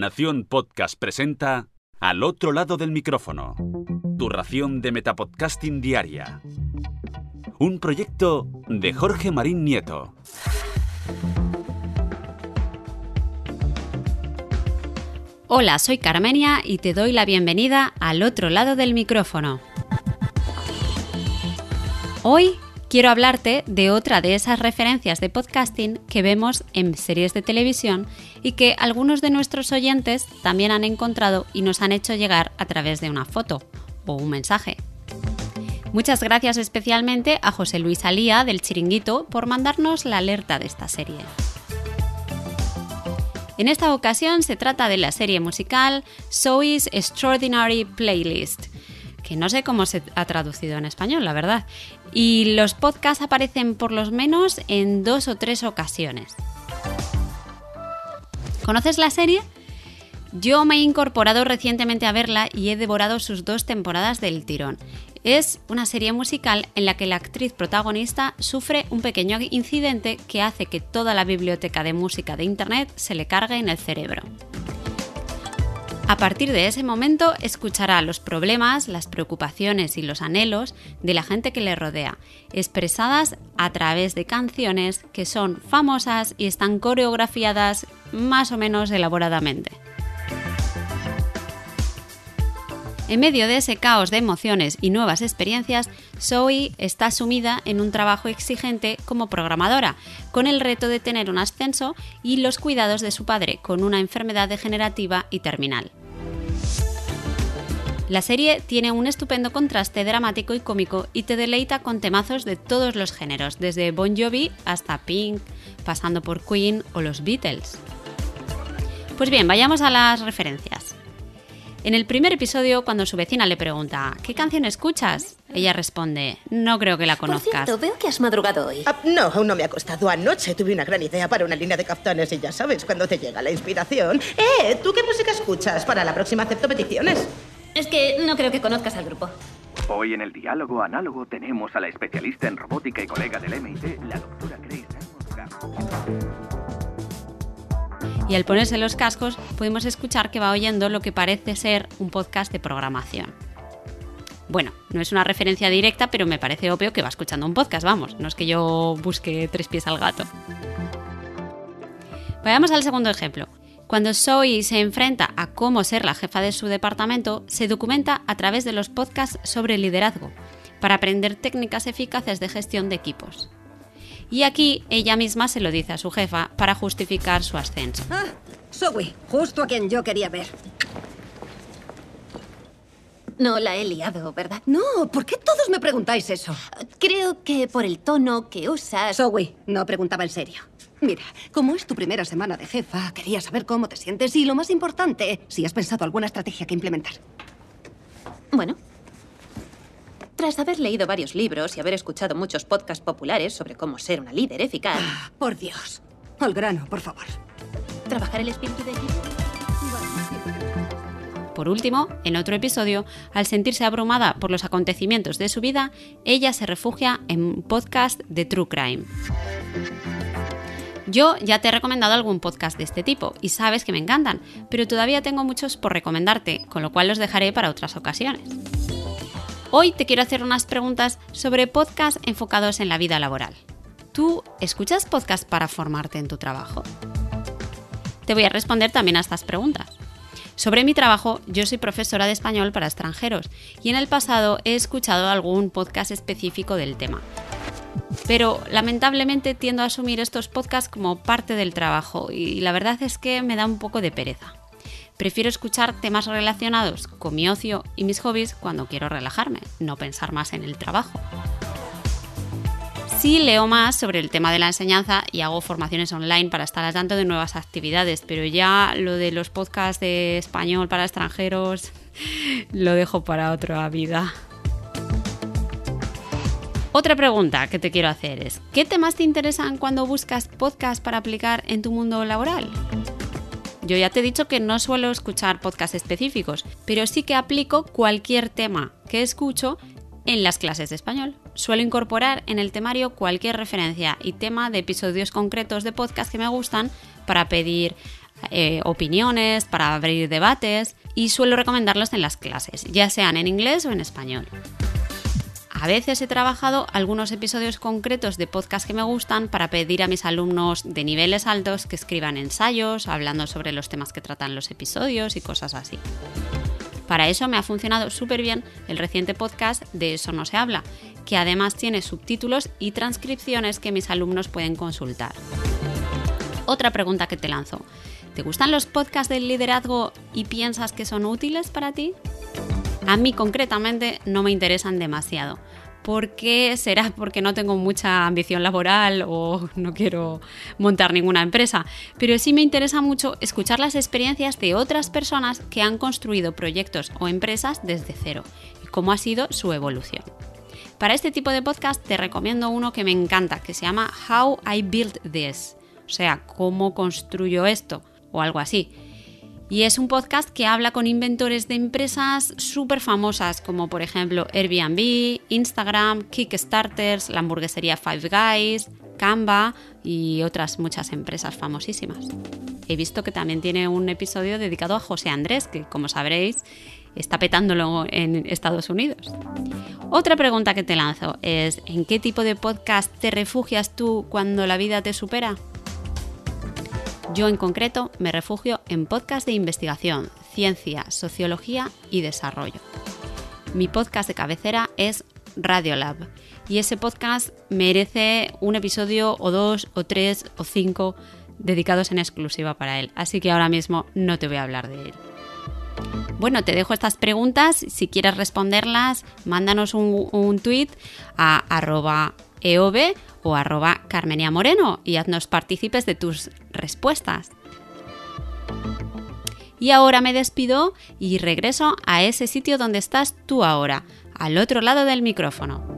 Nación Podcast presenta Al otro lado del micrófono. Tu ración de Metapodcasting Diaria. Un proyecto de Jorge Marín Nieto. Hola, soy Carmenia y te doy la bienvenida al otro lado del micrófono. Hoy quiero hablarte de otra de esas referencias de podcasting que vemos en series de televisión y que algunos de nuestros oyentes también han encontrado y nos han hecho llegar a través de una foto o un mensaje. Muchas gracias especialmente a José Luis Alía del Chiringuito por mandarnos la alerta de esta serie. En esta ocasión se trata de la serie musical Zoe's Extraordinary Playlist, no sé cómo se ha traducido en español, la verdad. Y los podcasts aparecen por lo menos en dos o tres ocasiones. ¿Conoces la serie? Yo me he incorporado recientemente a verla y he devorado sus dos temporadas del tirón. Es una serie musical en la que la actriz protagonista sufre un pequeño incidente que hace que toda la biblioteca de música de Internet se le cargue en el cerebro. A partir de ese momento escuchará los problemas, las preocupaciones y los anhelos de la gente que le rodea, expresadas a través de canciones que son famosas y están coreografiadas más o menos elaboradamente. En medio de ese caos de emociones y nuevas experiencias, Zoe está sumida en un trabajo exigente como programadora, con el reto de tener un ascenso y los cuidados de su padre con una enfermedad degenerativa y terminal. La serie tiene un estupendo contraste dramático y cómico y te deleita con temazos de todos los géneros, desde Bon Jovi hasta Pink, pasando por Queen o los Beatles. Pues bien, vayamos a las referencias. En el primer episodio, cuando su vecina le pregunta ¿qué canción escuchas? Ella responde no creo que la conozcas. Por cierto, veo que has madrugado hoy. Ah, no, aún no me ha costado. Anoche tuve una gran idea para una línea de kaftanes y ya sabes, cuando te llega la inspiración. Eh, ¿tú qué música escuchas? Para la próxima acepto peticiones. Es que no creo que conozcas al grupo. Hoy en el diálogo análogo tenemos a la especialista en robótica y colega del MIT, la doctora Grace y al ponerse los cascos podemos escuchar que va oyendo lo que parece ser un podcast de programación. Bueno, no es una referencia directa, pero me parece obvio que va escuchando un podcast, vamos, no es que yo busque tres pies al gato. Vayamos al segundo ejemplo. Cuando Zoe se enfrenta a cómo ser la jefa de su departamento, se documenta a través de los podcasts sobre liderazgo, para aprender técnicas eficaces de gestión de equipos. Y aquí ella misma se lo dice a su jefa para justificar su ascenso. Ah, Zoe, justo a quien yo quería ver. No la he liado, ¿verdad? No, ¿por qué todos me preguntáis eso? Creo que por el tono que usas... Zoe, no preguntaba en serio. Mira, como es tu primera semana de jefa, quería saber cómo te sientes y lo más importante, si has pensado alguna estrategia que implementar. Bueno, tras haber leído varios libros y haber escuchado muchos podcasts populares sobre cómo ser una líder eficaz... Ah, por Dios. Al grano, por favor. ¿Trabajar el espíritu de equipo? Por último, en otro episodio, al sentirse abrumada por los acontecimientos de su vida, ella se refugia en un podcast de True Crime. Yo ya te he recomendado algún podcast de este tipo y sabes que me encantan, pero todavía tengo muchos por recomendarte, con lo cual los dejaré para otras ocasiones. Hoy te quiero hacer unas preguntas sobre podcasts enfocados en la vida laboral. ¿Tú escuchas podcasts para formarte en tu trabajo? Te voy a responder también a estas preguntas. Sobre mi trabajo, yo soy profesora de español para extranjeros y en el pasado he escuchado algún podcast específico del tema. Pero lamentablemente tiendo a asumir estos podcasts como parte del trabajo y la verdad es que me da un poco de pereza. Prefiero escuchar temas relacionados con mi ocio y mis hobbies cuando quiero relajarme, no pensar más en el trabajo. Sí leo más sobre el tema de la enseñanza y hago formaciones online para estar al tanto de nuevas actividades, pero ya lo de los podcasts de español para extranjeros lo dejo para otra vida. Otra pregunta que te quiero hacer es, ¿qué temas te interesan cuando buscas podcasts para aplicar en tu mundo laboral? Yo ya te he dicho que no suelo escuchar podcasts específicos, pero sí que aplico cualquier tema que escucho en las clases de español. Suelo incorporar en el temario cualquier referencia y tema de episodios concretos de podcast que me gustan para pedir eh, opiniones, para abrir debates y suelo recomendarlos en las clases, ya sean en inglés o en español. A veces he trabajado algunos episodios concretos de podcast que me gustan para pedir a mis alumnos de niveles altos que escriban ensayos, hablando sobre los temas que tratan los episodios y cosas así. Para eso me ha funcionado súper bien el reciente podcast de Eso no se habla, que además tiene subtítulos y transcripciones que mis alumnos pueden consultar. Otra pregunta que te lanzo. ¿Te gustan los podcasts del liderazgo y piensas que son útiles para ti? A mí concretamente no me interesan demasiado. ¿Por qué será? Porque no tengo mucha ambición laboral o no quiero montar ninguna empresa. Pero sí me interesa mucho escuchar las experiencias de otras personas que han construido proyectos o empresas desde cero y cómo ha sido su evolución. Para este tipo de podcast te recomiendo uno que me encanta, que se llama How I Built This, o sea, cómo construyo esto o algo así. Y es un podcast que habla con inventores de empresas súper famosas, como por ejemplo Airbnb, Instagram, Kickstarters, la hamburguesería Five Guys, Canva y otras muchas empresas famosísimas. He visto que también tiene un episodio dedicado a José Andrés, que como sabréis está petándolo en Estados Unidos. Otra pregunta que te lanzo es, ¿en qué tipo de podcast te refugias tú cuando la vida te supera? Yo en concreto me refugio en podcast de investigación, ciencia, sociología y desarrollo. Mi podcast de cabecera es Radiolab y ese podcast merece un episodio o dos o tres o cinco dedicados en exclusiva para él, así que ahora mismo no te voy a hablar de él. Bueno, te dejo estas preguntas. Si quieres responderlas, mándanos un, un tweet a arroba eov o arroba Carmenia Moreno y haznos partícipes de tus respuestas. Y ahora me despido y regreso a ese sitio donde estás tú ahora, al otro lado del micrófono.